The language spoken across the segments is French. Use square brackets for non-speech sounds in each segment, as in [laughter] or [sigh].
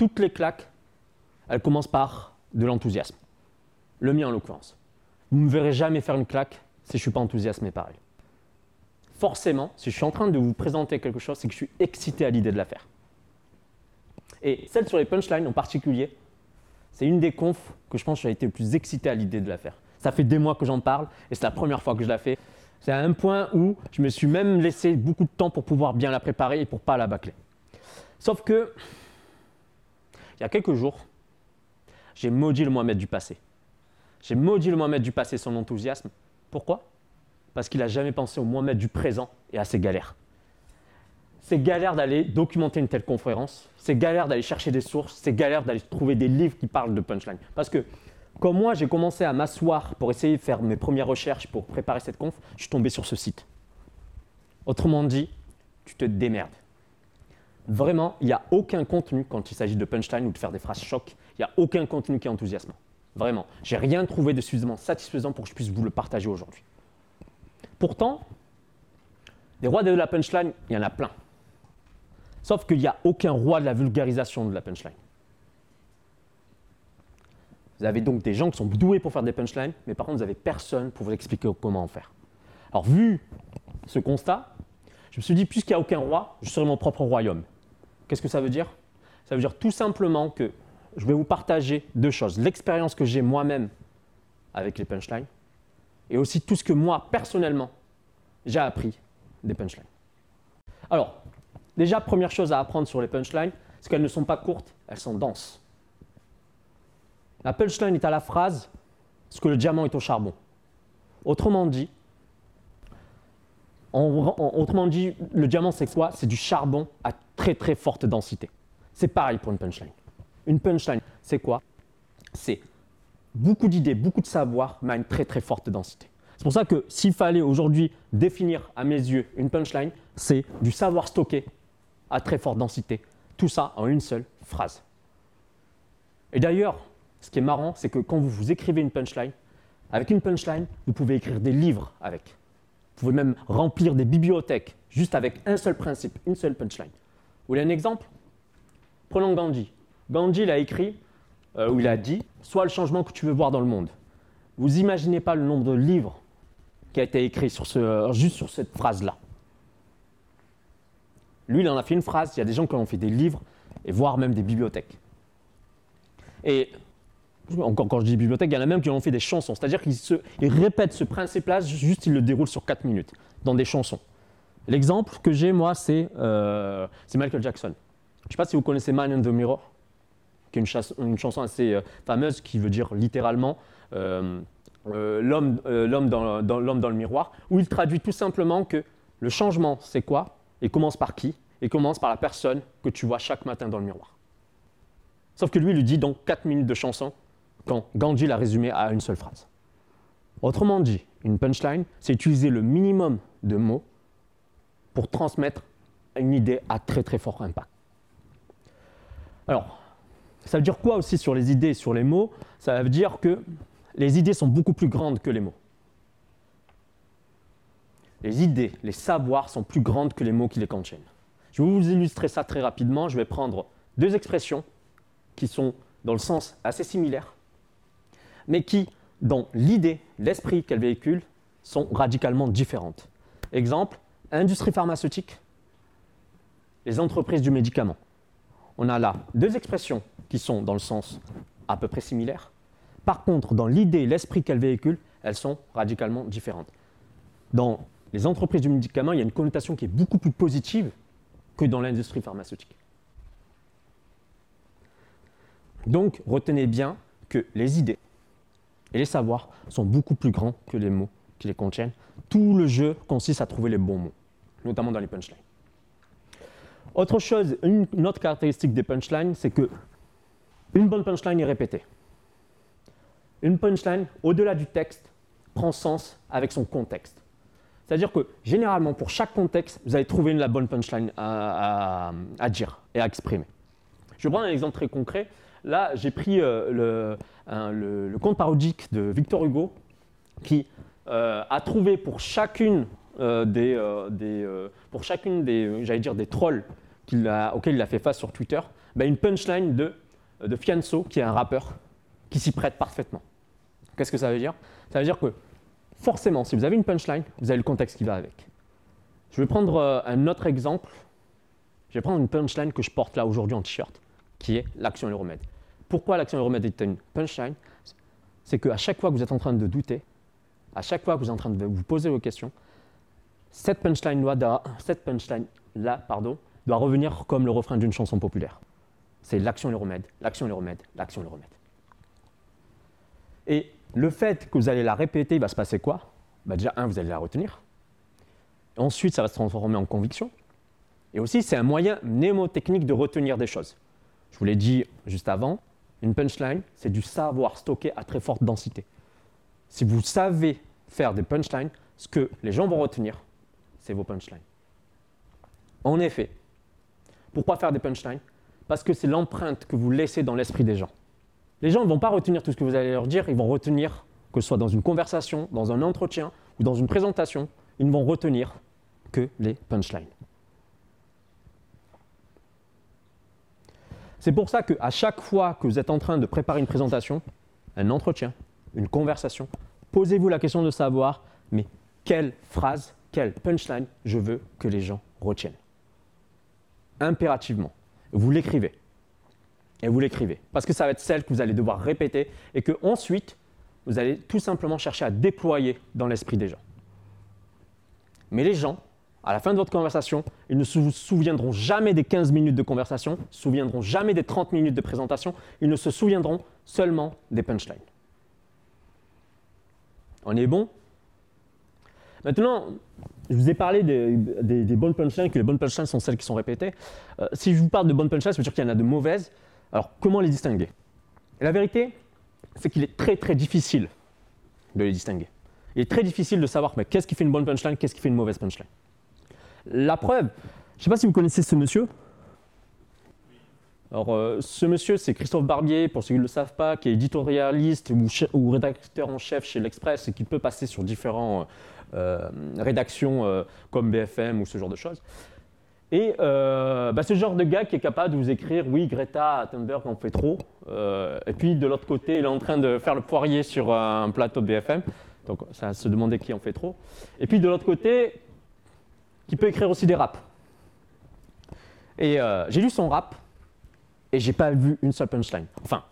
toutes les claques, elles commencent par de l'enthousiasme. Le mien en l'occurrence. Vous ne me verrez jamais faire une claque si je ne suis pas enthousiasmé par elle. Forcément, si je suis en train de vous présenter quelque chose, c'est que je suis excité à l'idée de la faire. Et celle sur les punchlines en particulier, c'est une des confs que je pense que j'ai été le plus excité à l'idée de la faire. Ça fait des mois que j'en parle et c'est la première fois que je la fais. C'est à un point où je me suis même laissé beaucoup de temps pour pouvoir bien la préparer et pour pas la bâcler. Sauf que, il y a quelques jours, j'ai maudit le Mohamed du passé. J'ai maudit le Mohamed du passé son enthousiasme. Pourquoi? Parce qu'il n'a jamais pensé au Mohamed du présent et à ses galères. C'est galère d'aller documenter une telle conférence, c'est galère d'aller chercher des sources, c'est galère d'aller trouver des livres qui parlent de punchline. Parce que quand moi j'ai commencé à m'asseoir pour essayer de faire mes premières recherches pour préparer cette conf, je suis tombé sur ce site. Autrement dit, tu te démerdes. Vraiment, il n'y a aucun contenu quand il s'agit de punchline ou de faire des phrases choc, il n'y a aucun contenu qui est enthousiasmant. Vraiment, j'ai rien trouvé de suffisamment satisfaisant pour que je puisse vous le partager aujourd'hui. Pourtant, des rois de la punchline, il y en a plein. Sauf qu'il n'y a aucun roi de la vulgarisation de la punchline. Vous avez donc des gens qui sont doués pour faire des punchlines, mais par contre, vous n'avez personne pour vous expliquer comment en faire. Alors, vu ce constat, je me suis dit, puisqu'il n'y a aucun roi, je serai mon propre royaume. Qu'est-ce que ça veut dire? Ça veut dire tout simplement que je vais vous partager deux choses. L'expérience que j'ai moi-même avec les punchlines, et aussi tout ce que moi, personnellement, j'ai appris des punchlines. Alors, déjà, première chose à apprendre sur les punchlines, c'est qu'elles ne sont pas courtes, elles sont denses. La punchline est à la phrase ce que le diamant est au charbon. Autrement dit, autrement dit, le diamant c'est quoi? C'est du charbon à très très forte densité. C'est pareil pour une punchline. Une punchline, c'est quoi? C'est beaucoup d'idées, beaucoup de savoir, mais à une très très forte densité. C'est pour ça que s'il fallait aujourd'hui définir à mes yeux une punchline, c'est du savoir stocké à très forte densité. Tout ça en une seule phrase. Et d'ailleurs, ce qui est marrant, c'est que quand vous vous écrivez une punchline, avec une punchline, vous pouvez écrire des livres avec. Vous pouvez même remplir des bibliothèques juste avec un seul principe, une seule punchline. Vous voulez un exemple? Prenons Gandhi. Gandhi il a écrit, euh, ou il a dit, sois le changement que tu veux voir dans le monde. Vous imaginez pas le nombre de livres qui a été écrit sur ce, juste sur cette phrase-là. Lui, il en a fait une phrase, il y a des gens qui ont fait des livres, et voire même des bibliothèques. Et encore quand je dis bibliothèque, il y en a même qui ont fait des chansons. C'est-à-dire qu'ils répètent ce principe-là, juste ils le déroulent sur 4 minutes, dans des chansons. L'exemple que j'ai, moi, euh, c'est Michael Jackson. Je ne sais pas si vous connaissez Man in the Mirror, qui est une, chanson assez euh, fameuse qui veut dire littéralement euh, l'homme dans, dans le miroir, où il traduit tout simplement que le changement, c'est quoi Et commence par qui Et commence par la personne que tu vois chaque matin dans le miroir. Sauf que lui, il lui dit donc 4 minutes de chanson quand Gandhi l'a résumé à une seule phrase. Autrement dit, une punchline, c'est utiliser le minimum de mots pour transmettre une idée à très très fort impact. Alors, ça veut dire quoi aussi sur les idées et sur les mots? Ça veut dire que les idées sont beaucoup plus grandes que les mots. Les idées, les savoirs sont plus grandes que les mots qui les contiennent. Je vais vous illustrer ça très rapidement. Je vais prendre deux expressions qui sont dans le sens assez similaire, mais qui, dans l'idée, l'esprit qu'elles véhiculent, sont radicalement différentes. Exemple, industrie pharmaceutique, les entreprises du médicament. On a là deux expressions qui sont dans le sens à peu près similaire. Par contre, dans l'idée, l'esprit qu'elles véhiculent, elles sont radicalement différentes. Dans les entreprises du médicament, il y a une connotation qui est beaucoup plus positive que dans l'industrie pharmaceutique. Donc, retenez bien que les idées, et les savoirs sont beaucoup plus grands que les mots qui les contiennent. Tout le jeu consiste à trouver les bons mots, notamment dans les punchlines. Autre chose, une, autre caractéristique des punchlines, c'est que une bonne punchline est répétée. Une punchline, au-delà du texte, prend sens avec son contexte. C'est-à-dire que généralement, pour chaque contexte, vous allez trouver la bonne punchline à dire et à exprimer. Je prendre un exemple très concret. Là, j'ai pris euh, le, conte parodique de Victor Hugo qui euh, a trouvé pour chacune euh, des, pour chacune des, j'allais dire des trolls auquel il a fait face sur Twitter, bah, une punchline de, de Fianso, qui est un rappeur, qui s'y prête parfaitement. Qu'est-ce que ça veut dire? Ça veut dire que forcément, si vous avez une punchline, vous avez le contexte qui va avec. Je vais prendre euh, un autre exemple. Je vais prendre une punchline que je porte là aujourd'hui en t-shirt, qui est l'action et. Pourquoi l'action et est une punchline? C'est qu'à chaque fois que vous êtes en train de douter, à chaque fois que vous êtes en train de vous poser vos questions, cette punchline-là doit revenir comme le refrain d'une chanson populaire. C'est l'action et le remède, l'action et le remède, l'action et le remède. Et le fait que vous allez la répéter, il va se passer quoi? Bah Déjà, un, vous allez la retenir. Ensuite, ça va se transformer en conviction. Et aussi, c'est un moyen mnémotechnique de retenir des choses. Je vous l'ai dit juste avant, une punchline, c'est du savoir stocké à très forte densité. Si vous savez faire des punchlines, ce que les gens vont retenir, c'est vos punchlines. En effet, pourquoi faire des punchlines? Parce que c'est l'empreinte que vous laissez dans l'esprit des gens. Les gens ne vont pas retenir tout ce que vous allez leur dire, ils vont retenir, que ce soit dans une conversation, dans un entretien ou dans une présentation, ils ne vont retenir que les punchlines. C'est pour ça qu'à chaque fois que vous êtes en train de préparer une présentation, un entretien, une conversation, posez-vous la question de savoir, mais quelle phrase, quelle punchline je veux que les gens retiennent Impérativement. Vous l'écrivez et vous l'écrivez. Parce que ça va être celle que vous allez devoir répéter et que ensuite, vous allez tout simplement chercher à déployer dans l'esprit des gens. Mais les gens, à la fin de votre conversation, ils ne se souviendront jamais des 15 minutes de conversation, ne se souviendront jamais des 30 minutes de présentation, ils ne se souviendront seulement des punchlines. On est bon Maintenant, je vous ai parlé des, bonnes punchlines, que les bonnes punchlines sont celles qui sont répétées. Euh, si je vous parle de bonnes punchlines, ça veut dire qu'il y en a de mauvaises. Alors, comment les distinguer? La vérité, c'est qu'il est très très difficile de les distinguer. Il est très difficile de savoir mais qu'est-ce qui fait une bonne punchline, qu'est-ce qui fait une mauvaise punchline? La preuve, je ne sais pas si vous connaissez ce monsieur. Alors, euh, ce monsieur, c'est Christophe Barbier, pour ceux qui ne le savent pas, qui est éditorialiste ou, rédacteur en chef chez l'Express et qui peut passer sur différentes euh, rédactions euh, comme BFM ou ce genre de choses. Et euh, bah, le genre de gars qui est capable de vous écrire Oui, Greta Thunberg en fait trop. Euh, et puis de l'autre côté, il est en train de faire le poirier sur un plateau de BFM. Donc ça se demander qui en fait trop. Et puis de l'autre côté, qui peut écrire aussi des raps. Et euh, j'ai lu son rap et j'ai pas vu une seule punchline. Enfin,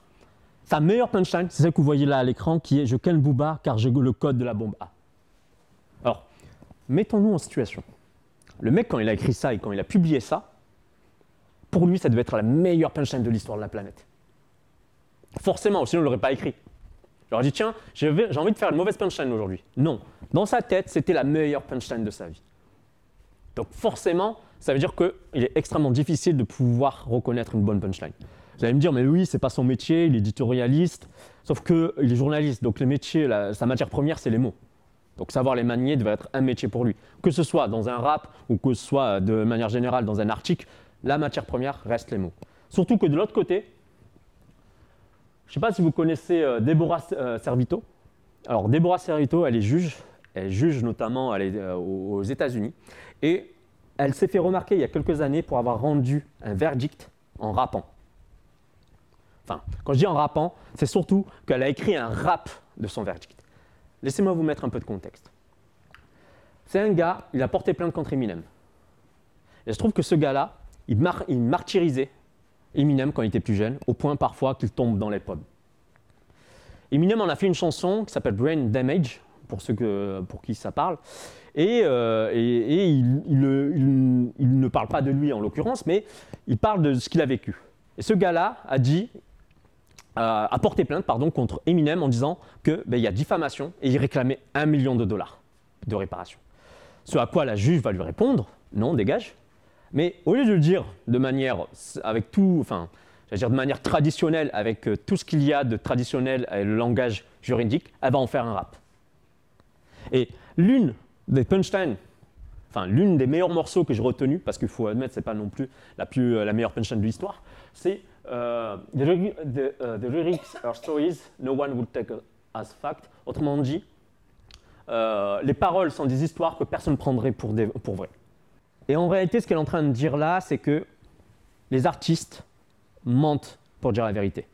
sa meilleure punchline, c'est celle que vous voyez là à l'écran, qui est Je ken Booba car j'ai le code de la bombe A. Alors, mettons-nous en situation. Le mec, quand il a écrit ça et quand il a publié ça, pour lui, ça devait être la meilleure punchline de l'histoire de la planète. Forcément, sinon il ne l'aurait pas écrit. J'aurais dit, tiens, j'ai envie de faire une mauvaise punchline aujourd'hui. Non. Dans sa tête, c'était la meilleure punchline de sa vie. Donc forcément, ça veut dire qu'il est extrêmement difficile de pouvoir reconnaître une bonne punchline. Vous allez me dire, mais oui, c'est pas son métier, il est éditorialiste, sauf qu'il est journaliste, donc les métiers, sa matière première, c'est les mots. Donc savoir les manier devrait être un métier pour lui. Que ce soit dans un rap ou que ce soit de manière générale dans un article, la matière première reste les mots. Surtout que de l'autre côté, je ne sais pas si vous connaissez euh, Déborah euh, Servito. Alors Déborah Servito, elle est juge, elle juge notamment euh, aux États-Unis, et elle s'est fait remarquer il y a quelques années pour avoir rendu un verdict en rappant. Enfin, quand je dis en rappant, c'est surtout qu'elle a écrit un rap de son verdict. Laissez-moi vous mettre un peu de contexte. C'est un gars, il a porté plainte contre Eminem. Et je trouve que ce gars-là, il, martyrisait Eminem quand il était plus jeune, au point parfois qu'il tombe dans les pommes. Eminem en a fait une chanson qui s'appelle Brain Damage, pour ceux pour qui ça parle. Et, euh, il, ne parle pas de lui en l'occurrence, mais il parle de ce qu'il a vécu. Et ce gars-là a dit a porté plainte pardon, contre Eminem en disant qu'il ben, y a diffamation et il réclamait un million de dollars de réparation. Ce à quoi la juge va lui répondre non, dégage. Mais au lieu de le dire de manière, avec tout, enfin, dire de manière traditionnelle, avec euh, tout ce qu'il y a de traditionnel et le langage juridique, elle va en faire un rap. Et l'une des punchlines, enfin l'une des meilleurs morceaux que j'ai retenu, parce qu'il faut admettre, c'est pas non plus la, plus, euh, la meilleure punchline de l'histoire, c'est the, the, uh, the, lyrics are stories no one would take as fact. Autrement dit, euh, les paroles sont des histoires que personne ne prendrait pour, des, pour vrai. Et en réalité, ce qu'elle est en train de dire là, c'est que les artistes mentent pour dire la vérité.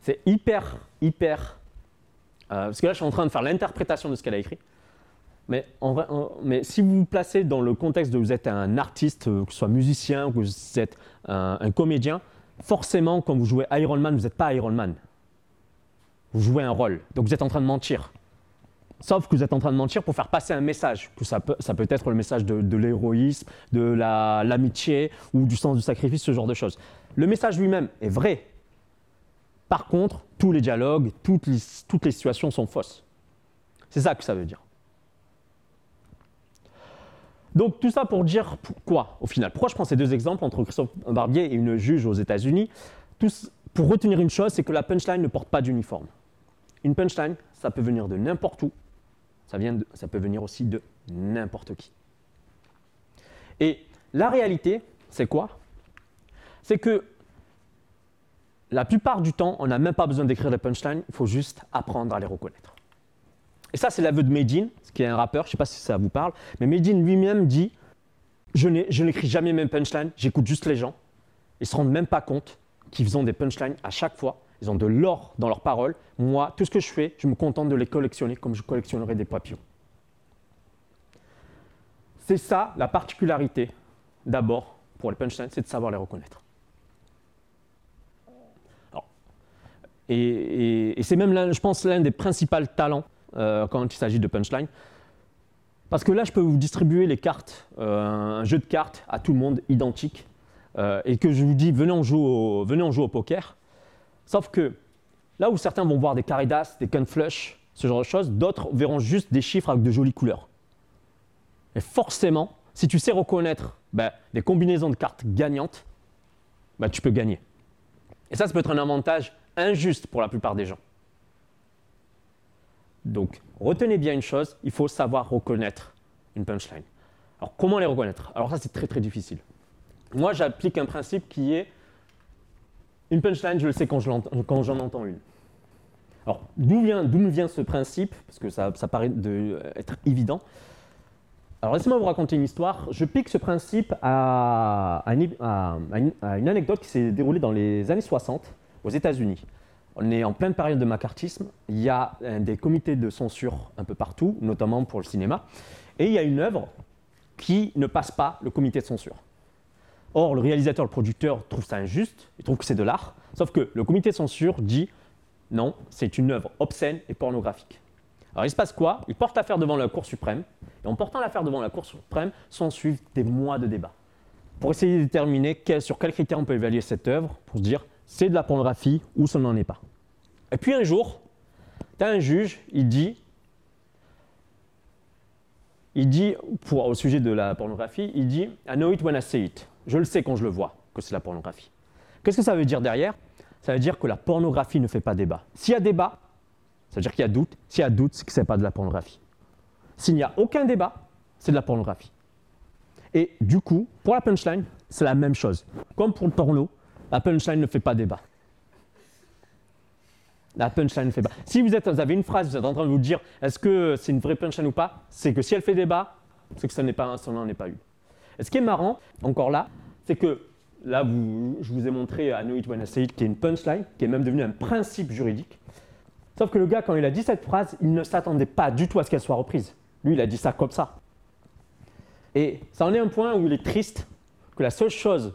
C'est hyper, hyper. euh, parce que là, je suis en train de faire l'interprétation de ce qu'elle a écrit. Mais, si vous vous placez dans le contexte de vous êtes un artiste, euh, que ce soit musicien ou que vous êtes un, comédien, forcément, quand vous jouez Iron Man, vous n'êtes pas Iron Man. Vous jouez un rôle. Donc vous êtes en train de mentir. Sauf que vous êtes en train de mentir pour faire passer un message. Que ça, peut, être le message de, l'héroïsme, de la- l'amitié ou du sens du sacrifice, ce genre de choses. Le message lui-même est vrai. Par contre, tous les dialogues, toutes les situations sont fausses. C'est ça que ça veut dire. Donc tout ça pour dire quoi au final Pourquoi je prends ces deux exemples entre Christophe Barbier et une juge aux États-Unis? Pour retenir une chose, c'est que la punchline ne porte pas d'uniforme. Une punchline, ça peut venir de n'importe où, ça, ça peut venir aussi de n'importe qui. Et la réalité, c'est quoi? C'est que la plupart du temps, on n'a même pas besoin d'écrire des punchlines, il faut juste apprendre à les reconnaître. Et ça, c'est l'aveu de Medine, qui est un rappeur, je ne sais pas si ça vous parle, mais Medine lui-même dit Je n'écris jamais mes punchlines, j'écoute juste les gens. Ils ne se rendent même pas compte qu'ils ont des punchlines à chaque fois. Ils ont de l'or dans leurs paroles. Moi, tout ce que je fais, je me contente de les collectionner comme je collectionnerais des papillons. C'est ça la particularité, d'abord, pour les punchlines, c'est de savoir les reconnaître. Et et- c'est même, je pense, l'un des principaux talents euh, quand il s'agit de punchline. Parce que là, je peux vous distribuer les cartes, euh, un jeu de cartes à tout le monde identique, euh, et que je vous dis, venez on joue au, venez on joue au poker. Sauf que là où certains vont voir des carrés d'as, des gun flush, ce genre de choses, d'autres verront juste des chiffres avec de jolies couleurs. Et forcément, si tu sais reconnaître ben, des combinaisons de cartes gagnantes, ben, tu peux gagner. Et ça, ça peut être un avantage injuste pour la plupart des gens. Donc, retenez bien une chose, il faut savoir reconnaître une punchline. Alors, comment les reconnaître? Alors ça, c'est très très difficile. Moi, j'applique un principe qui est une punchline, je le sais quand j'en entends une. Alors, d'où vient, me vient ce principe? Parce que ça, paraît être évident. Alors, laissez-moi vous raconter une histoire. Je pique ce principe à une anecdote qui s'est déroulée dans les années 60 aux États-Unis. On est en pleine période de macartisme. Il y a euh, des comités de censure un peu partout, notamment pour le cinéma. Et il y a une œuvre qui ne passe pas le comité de censure. Or, le réalisateur, le producteur trouve ça injuste, il trouve que c'est de l'art, sauf que le comité de censure dit non, c'est une œuvre obscène et pornographique. Alors il se passe quoi? Il porte l'affaire devant la Cour suprême, et en portant l'affaire devant la Cour suprême, s'en suivent des mois de débats pour essayer de déterminer sur quels critères on peut évaluer cette œuvre, pour se dire c'est de la pornographie ou ça n'en est pas. Et puis un jour, tu as un juge, il dit, il dit pour, au sujet de la pornographie, il dit I know it when I see it. Je le sais quand je le vois que c'est la pornographie. Qu'est-ce que ça veut dire derrière? Ça veut dire que la pornographie ne fait pas débat. S'il y a débat, ça veut dire qu'il y a doute. S'il y a doute, c'est que ce n'est pas de la pornographie. S'il n'y a aucun débat, c'est de la pornographie. Et du coup, pour la punchline, c'est la même chose. Comme pour le porno, la punchline ne fait pas débat. La punchline ne fait pas. Si vous, êtes, vous avez une phrase, vous êtes en train de vous dire est-ce que c'est une vraie punchline ou pas, c'est que si elle fait débat, c'est que ça n'est pas, ça n'en est pas une. Et ce qui est marrant, encore là, c'est que là, je vous ai montré à Know It When I Say It, qui est une punchline, qui est même devenue un principe juridique. Sauf que le gars, quand il a dit cette phrase, il ne s'attendait pas du tout à ce qu'elle soit reprise. Lui, il a dit ça comme ça. Et ça en est un point où il est triste que la seule chose,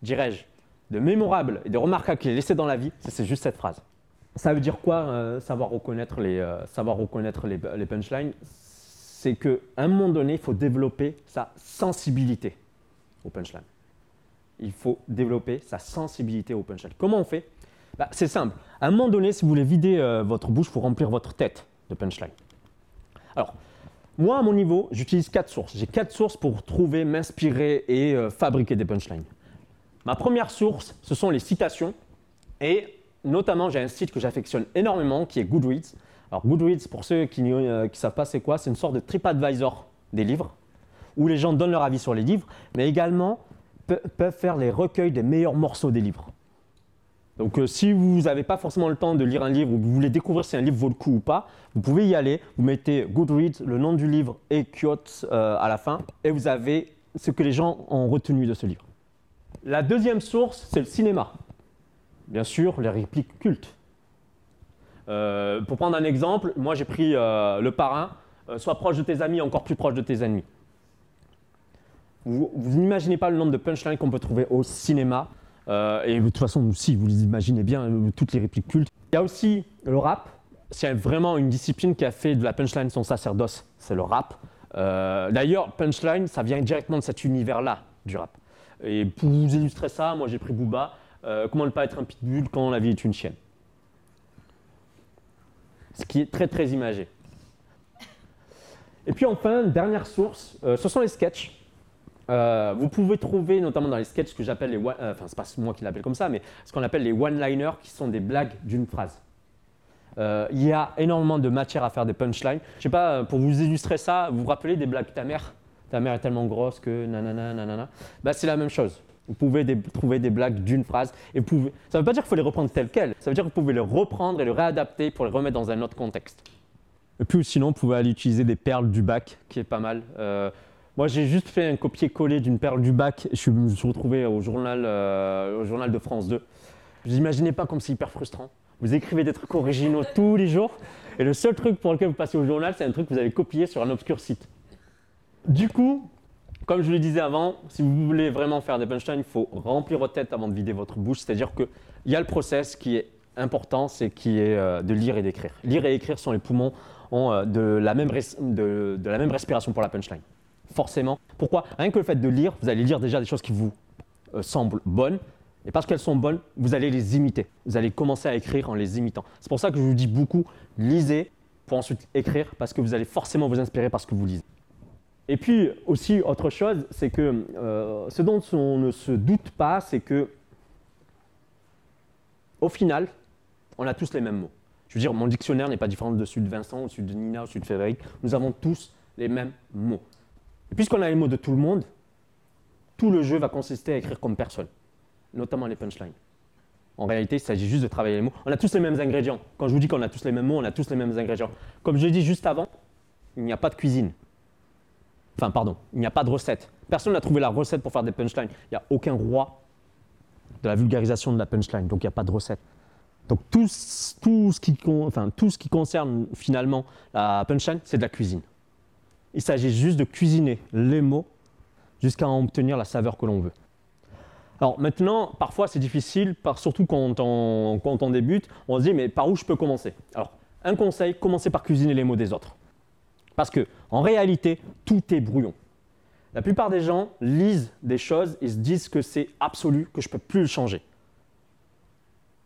dirais-je, de mémorable et de remarquable qu'il ait laissé dans la vie, c'est juste cette phrase. Ça veut dire quoi, euh, savoir reconnaître les, euh, savoir reconnaître les, punchlines? C'est qu'à un moment donné, il faut développer sa sensibilité au punchline. Il faut développer sa sensibilité au punchline. Comment on fait? Bah, C'est simple. À un moment donné, si vous voulez vider euh, votre bouche, il faut remplir votre tête de punchline. Alors, moi, à mon niveau, j'utilise quatre sources. J'ai quatre sources pour trouver, m'inspirer et fabriquer des punchlines. Ma première source, ce sont les citations. Et notamment, j'ai un site que j'affectionne énormément qui est Goodreads. Alors, Goodreads, pour ceux qui ne savent pas c'est quoi, c'est une sorte de TripAdvisor des livres, où les gens donnent leur avis sur les livres, mais également pe- peuvent faire les recueils des meilleurs morceaux des livres. Donc, euh, si vous n'avez pas forcément le temps de lire un livre ou que vous voulez découvrir si un livre vaut le coup ou pas, vous pouvez y aller. Vous mettez Goodreads, le nom du livre et quotes euh, à la fin, et vous avez ce que les gens ont retenu de ce livre. La deuxième source, c'est le cinéma. Bien sûr, les répliques cultes. Euh, pour prendre un exemple, moi j'ai pris euh, le parrain, euh, sois proche de tes amis, encore plus proche de tes ennemis. Vous, n'imaginez pas le nombre de punchlines qu'on peut trouver au cinéma. et de toute façon, si vous les imaginez bien, toutes les répliques cultes. Il y a aussi le rap. C'est vraiment une discipline qui a fait de la punchline son sacerdoce, c'est le rap. D'ailleurs, punchline, ça vient directement de cet univers-là du rap. Et pour vous illustrer ça, moi j'ai pris Booba. comment ne pas être un pitbull quand la vie est une chienne? Ce qui est très très imagé. Et puis enfin, dernière source, euh, ce sont les sketchs. Euh, vous pouvez trouver notamment dans les sketchs ce que j'appelle les one, euh, enfin c'est pas moi qui l'appelle comme ça, mais ce qu'on appelle les one-liners qui sont des blagues d'une phrase. Il y a énormément de matière à faire des punchlines. Je sais pas, pour vous illustrer ça, vous vous rappelez des blagues ta mère? Ta mère est tellement grosse que nanana nanana. Bah, c'est la même chose. Vous pouvez trouver des blagues d'une phrase. Et Ça ne veut pas dire qu'il faut les reprendre telles quelles. Ça veut dire que vous pouvez les reprendre et les réadapter pour les remettre dans un autre contexte. Et puis sinon, vous pouvez aller utiliser des perles du bac, qui est pas mal. Euh, moi, j'ai juste fait un copier-coller d'une perle du bac. Je me suis retrouvé au journal, euh, au journal de France 2. Vous n'imaginez pas comme c'est hyper frustrant. Vous écrivez des trucs originaux tous les jours. Et le seul truc pour lequel vous passez au journal, c'est un truc que vous avez copié sur un obscur site. Du coup, comme je le disais avant, si vous voulez vraiment faire des punchlines, il faut remplir votre tête avant de vider votre bouche. C'est-à-dire qu'il y a le process qui est important, c'est qui est euh, de lire et d'écrire. Lire et écrire sont les poumons euh, de, la même de, la même respiration pour la punchline. Forcément. Pourquoi? Rien que le fait de lire, vous allez lire déjà des choses qui vous euh, semblent bonnes. Et parce qu'elles sont bonnes, vous allez les imiter. Vous allez commencer à écrire en les imitant. C'est pour ça que je vous dis beaucoup, lisez pour ensuite écrire, parce que vous allez forcément vous inspirer par ce que vous lisez. Et puis aussi, autre chose, c'est que euh, ce dont on ne se doute pas, c'est que au final, on a tous les mêmes mots. Je veux dire, mon dictionnaire n'est pas différent de celui de Vincent, ou celui de Nina, ou celui de Frédéric. Nous avons tous les mêmes mots. Et puisqu'on a les mots de tout le monde, tout le jeu va consister à écrire comme personne, notamment les punchlines. En réalité, il s'agit juste de travailler les mots. On a tous les mêmes ingrédients. Quand je vous dis qu'on a tous les mêmes mots, on a tous les mêmes ingrédients. Comme je l'ai dit juste avant, il n'y a pas de cuisine. Enfin, pardon, il n'y a pas de recette. Personne n'a trouvé la recette pour faire des punchlines. Il n'y a aucun roi de la vulgarisation de la punchline, donc il n'y a pas de recette. Donc tout, tout, ce qui, enfin, tout ce qui concerne finalement la punchline, c'est de la cuisine. Il s'agit juste de cuisiner les mots jusqu'à en obtenir la saveur que l'on veut. Alors maintenant, parfois c'est difficile, surtout quand on, quand on débute, on se dit mais par où je peux commencer? Alors un conseil, commencez par cuisiner les mots des autres. Parce que, en réalité, tout est brouillon. La plupart des gens lisent des choses et se disent que c'est absolu, que je ne peux plus le changer.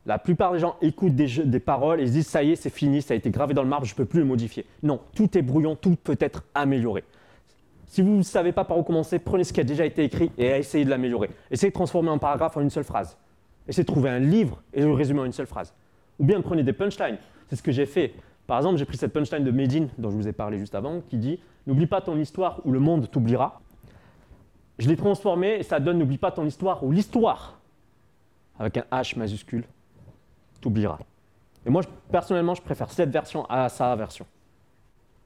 La plupart des gens écoutent des, paroles et se disent ça y est, c'est fini, ça a été gravé dans le marbre, je ne peux plus le modifier. Non, tout est brouillon, tout peut être amélioré. Si vous ne savez pas par où commencer, prenez ce qui a déjà été écrit et essayez de l'améliorer. Essayez de transformer un paragraphe en une seule phrase. Essayez de trouver un livre et le résumer en une seule phrase. Ou bien prenez des punchlines. C'est ce que j'ai fait. Par exemple, j'ai pris cette punchline de Medine dont je vous ai parlé juste avant, qui dit N'oublie pas ton histoire ou le monde t'oubliera. Je l'ai transformé et ça donne N'oublie pas ton histoire ou l'histoire, avec un H majuscule, t'oubliera. Et moi, personnellement, je préfère cette version à sa version.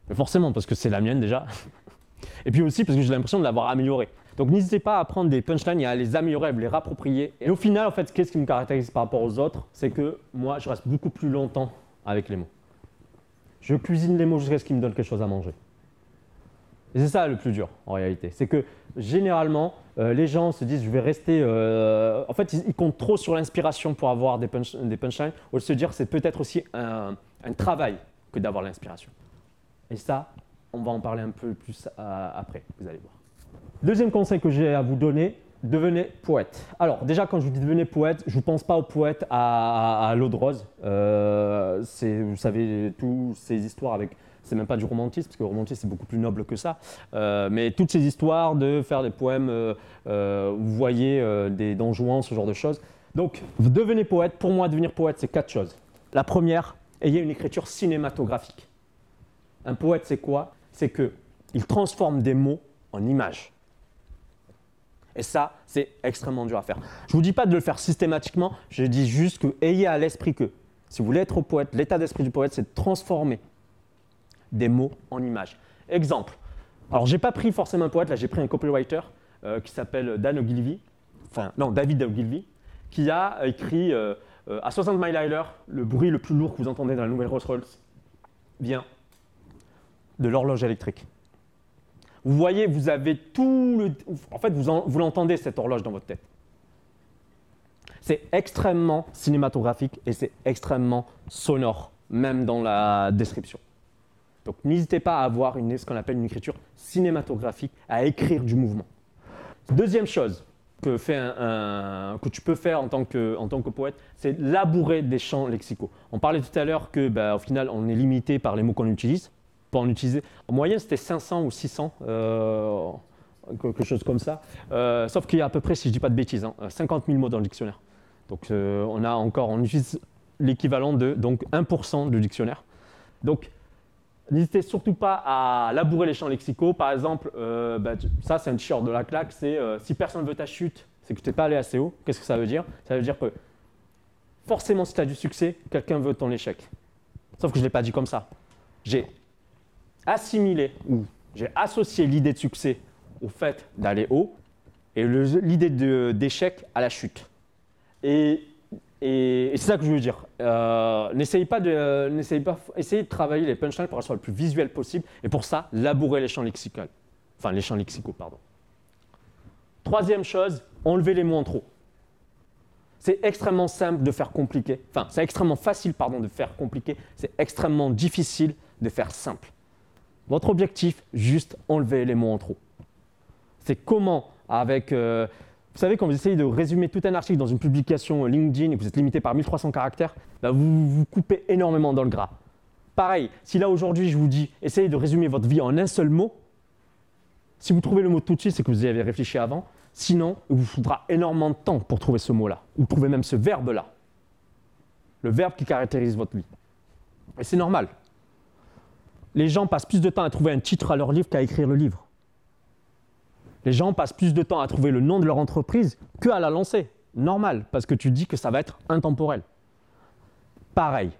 Mais forcément, parce que c'est la mienne déjà. [laughs] Et puis aussi parce que j'ai l'impression de l'avoir améliorée. Donc n'hésitez pas à prendre des punchlines et à les améliorer, à les rapproprier. Et au final, en fait, qu'est-ce qui me caractérise par rapport aux autres? C'est que moi, je reste beaucoup plus longtemps avec les mots. Je cuisine les mots jusqu'à ce qu'ils me donnent quelque chose à manger. Et c'est ça le plus dur en réalité. C'est que généralement, euh, les gens se disent je vais rester. Euh, en fait, ils, comptent trop sur l'inspiration pour avoir des, des punchlines, au lieu de se dire c'est peut-être aussi un, travail que d'avoir l'inspiration. Et ça, on va en parler un peu plus euh, après, vous allez voir. Deuxième conseil que j'ai à vous donner, devenez poète. Alors déjà quand je vous dis devenez poète, je ne pense pas au poète à, l'eau de rose. Euh, vous savez, toutes ces histoires avec... C'est même pas du romantisme, parce que le romantisme c'est beaucoup plus noble que ça. Euh, mais toutes ces histoires de faire des poèmes, euh, vous voyez des Don ce genre de choses. Donc, devenez poète. Pour moi, devenir poète, c'est quatre choses. La première, ayez une écriture cinématographique. Un poète, c'est quoi? C'est qu'il transforme des mots en images. Et ça, c'est extrêmement dur à faire. Je ne vous dis pas de le faire systématiquement, je dis juste que ayez à l'esprit que si vous voulez être poète, l'état d'esprit du poète, c'est de transformer des mots en images. Exemple. Alors, j'ai pas pris forcément un poète, là, j'ai pris un copywriter euh, qui s'appelle Dan Ogilvy. enfin non, David Ogilvy, qui a écrit euh, euh, à 60 miles à l'heure, le bruit le plus lourd que vous entendez dans la nouvelle Rolls-Royce vient de l'horloge électrique. Vous voyez, vous avez tout le. En fait, vous, vous l'entendez, cette horloge dans votre tête. C'est extrêmement cinématographique et c'est extrêmement sonore, même dans la description. Donc n'hésitez pas à avoir une, ce qu'on appelle une écriture cinématographique, à écrire du mouvement. Deuxième chose que, fait un, que tu peux faire en tant que, en tant que poète, c'est labourer des champs lexicaux. On parlait tout à l'heure que, bah, final, on est limité par les mots qu'on utilise. Pour en utiliser, en moyenne, c'était 500 ou 600, euh, quelque chose comme ça. Euh, sauf qu'il y a à peu près, si je ne dis pas de bêtises, 50 hein, 000 mots dans le dictionnaire. Donc, euh, on a encore, on utilise l'équivalent de donc 1% du dictionnaire. Donc, N'hésitez surtout pas à labourer les champs lexicaux. Par exemple, euh, bah, ça c'est un t-shirt de la claque, c'est si personne veut ta chute, c'est que tu n'es pas allé assez haut. Qu'est-ce que ça veut dire? Ça veut dire que forcément si tu as du succès, quelqu'un veut ton échec. Sauf que je ne l'ai pas dit comme ça. J'ai assimilé ou j'ai associé l'idée de succès au fait d'aller haut et l'idée d'échec à la chute. Et c'est ça que je veux dire. Euh, n'essayez pas euh, essayez de travailler les punchlines pour qu'elles soient le plus visuel possible. Et pour ça, labourer les champs lexicaux. Enfin, les champs lexicaux, pardon. Troisième chose, enlever les mots en trop. C'est extrêmement simple de faire compliqué. Enfin, c'est extrêmement facile, pardon, de faire compliqué. C'est extrêmement difficile de faire simple. Votre objectif, juste enlever les mots en trop. C'est comment, avec euh, vous savez, quand vous essayez de résumer tout un article dans une publication LinkedIn et que vous êtes limité par 1300 caractères, bah, vous vous coupez énormément dans le gras. Pareil, si là aujourd'hui je vous dis essayez de résumer votre vie en un seul mot, si vous trouvez le mot tout de suite, c'est que vous y avez réfléchi avant. Sinon, il vous faudra énormément de temps pour trouver ce mot-là, ou trouver même ce verbe-là. Le verbe qui caractérise votre vie. Et c'est normal. Les gens passent plus de temps à trouver un titre à leur livre qu'à écrire le livre. Les gens passent plus de temps à trouver le nom de leur entreprise qu'à la lancer. Normal, parce que tu dis que ça va être intemporel. Pareil,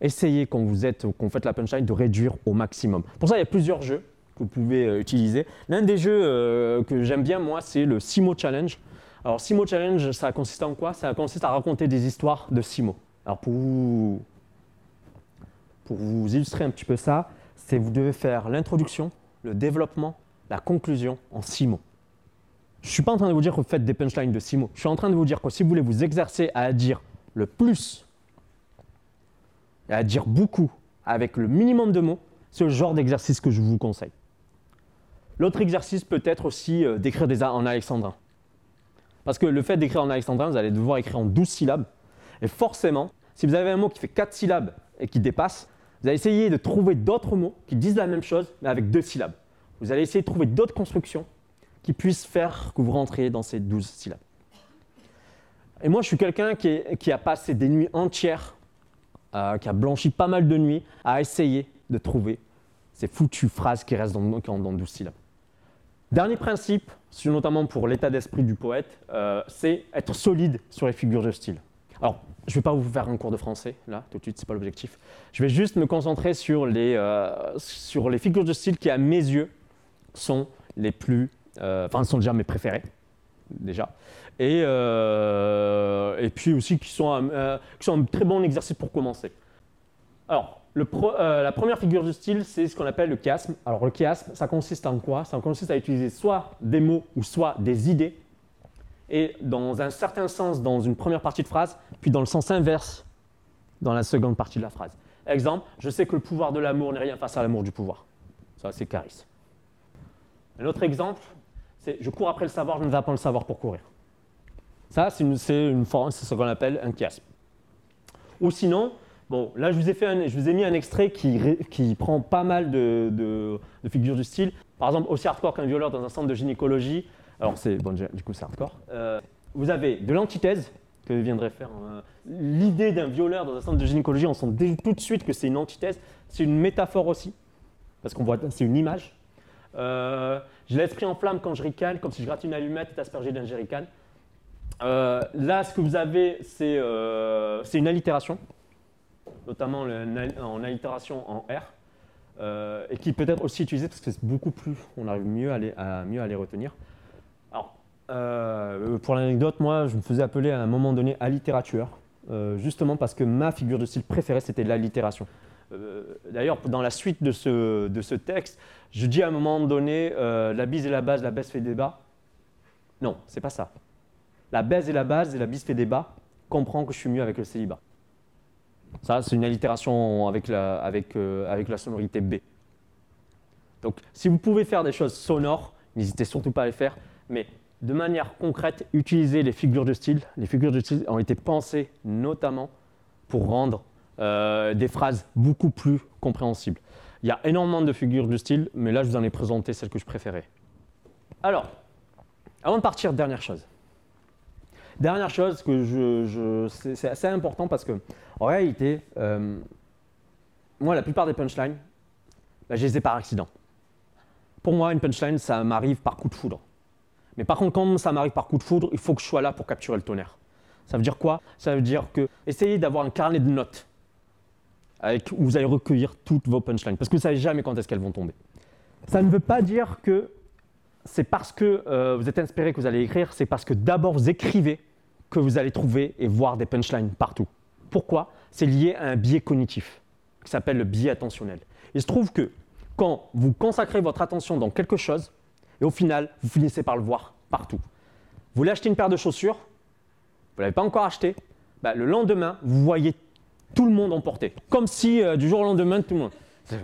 essayez quand vous êtes, quand vous faites la punchline, de réduire au maximum. Pour ça, il y a plusieurs jeux que vous pouvez euh, utiliser. L'un des jeux euh, que j'aime bien, moi, c'est le Simo Challenge. Alors, Simo Challenge, ça consiste en quoi? Ça consiste à raconter des histoires de Simo. Alors, pour vous, pour vous illustrer un petit peu ça, c'est vous devez faire l'introduction, le développement la conclusion en six mots. Je ne suis pas en train de vous dire que vous faites des punchlines de six mots. Je suis en train de vous dire que si vous voulez vous exercer à dire le plus et à dire beaucoup avec le minimum de mots, c'est le genre d'exercice que je vous conseille. L'autre exercice peut être aussi euh, d'écrire des en alexandrin. Parce que le fait d'écrire en alexandrin, vous allez devoir écrire en 12 syllabes. Et forcément, si vous avez un mot qui fait 4 syllabes et qui dépasse, vous allez essayer de trouver d'autres mots qui disent la même chose, mais avec deux syllabes. Vous allez essayer de trouver d'autres constructions qui puissent faire que vous rentriez dans ces 12 syllabes. Et moi, je suis quelqu'un qui, a passé des nuits entières, euh, qui a blanchi pas mal de nuits, à essayer de trouver ces foutues phrases qui restent dans, dans 12 syllabes. Dernier principe, notamment pour l'état d'esprit du poète, euh, c'est être solide sur les figures de style. Alors, je ne vais pas vous faire un cours de français, là, tout de suite, ce n'est pas l'objectif. Je vais juste me concentrer sur les, euh, sur les figures de style qui, à mes yeux, sont les plus, euh, enfin, sont déjà mes préférés, déjà. Et, euh, et puis aussi qui sont, un, qui sont un très bon exercice pour commencer. Alors, la première figure de style, c'est ce qu'on appelle le chiasme. Alors, le chiasme, ça consiste en quoi? Ça consiste à utiliser soit des mots ou soit des idées, et dans un certain sens dans une première partie de phrase, puis dans le sens inverse dans la seconde partie de la phrase. Exemple, je sais que le pouvoir de l'amour n'est rien face à l'amour du pouvoir. Ça, c'est Caris. Un autre exemple, c'est je cours après le savoir, je ne vais pas le savoir pour courir. Ça, c'est une, ce qu'on appelle un chiasme. Ou sinon, bon, là, je vous ai, mis un extrait qui, prend pas mal de, figures du style. Par exemple, aussi hardcore qu'un violeur dans un centre de gynécologie. Alors, c'est, bon, du coup, c'est hardcore. Euh, vous avez de l'antithèse, que viendrait faire euh, l'idée d'un violeur dans un centre de gynécologie. On sent tout de suite que c'est une antithèse. C'est une métaphore aussi, parce qu'on voit, c'est une image. Euh, j'ai l'esprit en flamme quand je ricane, comme si je gratte une allumette et aspergée d'un jerrycan. Là, ce que vous avez, c'est une allitération, notamment en allitération en R, et qui peut être aussi utilisée parce que c'est beaucoup plus, on arrive mieux à mieux à les retenir. Euh, pour l'anecdote, moi, je me faisais appeler à un moment donné allitérature, euh, justement parce que ma figure de style préférée, c'était l'allitération. Euh, D'ailleurs, dans la suite de ce, de ce texte, je dis à un moment donné, euh, la bise et la base, la baisse fait débat. Non, c'est pas ça. La baise et la base et la bise fait débat. Comprends que je suis mieux avec le célibat. Ça, c'est une allitération avec la, avec, euh, avec la sonorité B. Donc, si vous pouvez faire des choses sonores, n'hésitez surtout pas à les faire, mais de manière concrète, utilisez les figures de style. Les figures de style ont été pensées notamment pour rendre euh, des phrases beaucoup plus compréhensibles. Il y a énormément de figures de style, mais là, je vous en ai présenté celles que je préférais. Alors, avant de partir, dernière chose. Dernière chose que je, c'est assez important parce que, en réalité, euh, moi, la plupart des punchlines, bah, je les ai par accident. Pour moi, une punchline, ça m'arrive par coup de foudre. Mais par contre, quand ça m'arrive par coup de foudre, il faut que je sois là pour capturer le tonnerre. Ça veut dire quoi? Ça veut dire que essayez d'avoir un carnet de notes où vous allez recueillir toutes vos punchlines, parce que vous ne savez jamais quand est-ce qu'elles vont tomber. Ça ne veut pas dire que c'est parce que euh, vous êtes inspiré que vous allez écrire, c'est parce que d'abord vous écrivez que vous allez trouver et voir des punchlines partout. Pourquoi? C'est lié à un biais cognitif qui s'appelle le biais attentionnel. Il se trouve que quand vous consacrez votre attention dans quelque chose, et au final, vous finissez par le voir partout. Vous voulez acheter une paire de chaussures, vous ne l'avez pas encore acheté, bah, le lendemain, vous voyez tout le monde en porter. Comme si euh, du jour au lendemain, tout le monde. [laughs]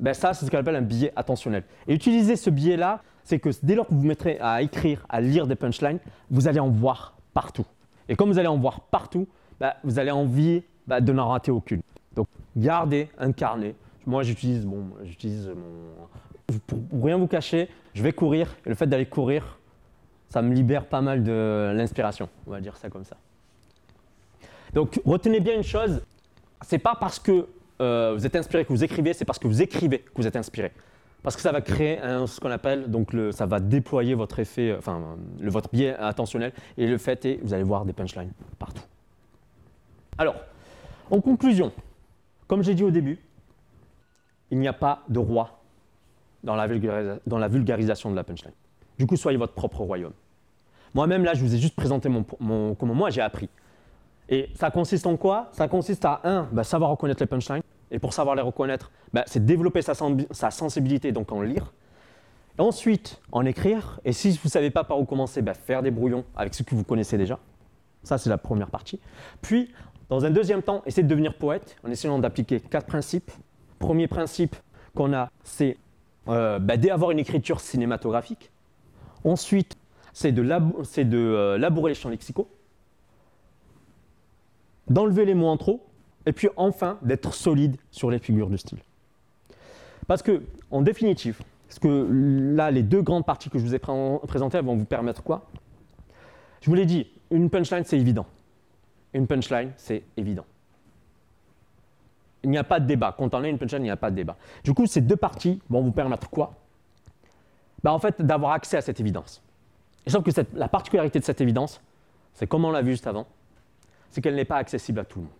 Ben, ça, c'est ce qu'on appelle un biais attentionnel. Et utiliser ce biais-là, c'est que dès lors que vous vous mettrez à écrire, à lire des punchlines, vous allez en voir partout. Et comme vous allez en voir partout, bah, vous allez envie de n'en rater aucune. Donc, gardez un carnet. Moi, j'utilise bon, j'utilise mon. Pour, rien vous cacher, je vais courir. Et le fait d'aller courir, ça me libère pas mal de l'inspiration. On va dire ça comme ça. Donc, retenez bien une chose c'est pas parce que euh, vous êtes inspiré que vous écrivez, c'est parce que vous écrivez que vous êtes inspiré. Parce que ça va créer ce qu'on appelle, donc ça va déployer votre effet, euh, enfin votre biais attentionnel, et le fait est, vous allez voir des punchlines partout. Alors, en conclusion, comme j'ai dit au début, il n'y a pas de roi dans la, vulgarisation de la punchline. Du coup, soyez votre propre royaume. Moi-même, là, je vous ai juste présenté mon, comment moi j'ai appris. Et ça consiste en quoi? Ça consiste à, un, bah, savoir reconnaître les punchlines. Et pour savoir les reconnaître, bah, c'est développer sa, sen- sa sensibilité, donc en lire. Ensuite, en écrire. Et si vous ne savez pas par où commencer, bah, faire des brouillons avec ce que vous connaissez déjà. Ça, c'est la première partie. Puis, dans un deuxième temps, essayez de devenir poète en essayant d'appliquer quatre principes. Premier principe qu'on a, c'est euh, bah, d'avoir une écriture cinématographique. Ensuite, c'est de, euh, labourer les champs lexicaux d'enlever les mots en trop, et puis enfin d'être solide sur les figures de style. Parce que, en définitive, parce que là, les deux grandes parties que je vous ai pré- présentées vont vous permettre quoi? Je vous l'ai dit, une punchline, c'est évident. Une punchline, c'est évident. Il n'y a pas de débat. Quand on a une punchline, il n'y a pas de débat. Du coup, ces deux parties vont vous permettre quoi? Bah, En fait, d'avoir accès à cette évidence. Et sauf que la particularité de cette évidence, c'est comme on l'a vu juste avant, c'est qu'elle n'est pas accessible à tout le monde.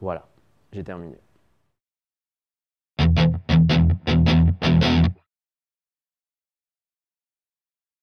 Voilà, j'ai terminé.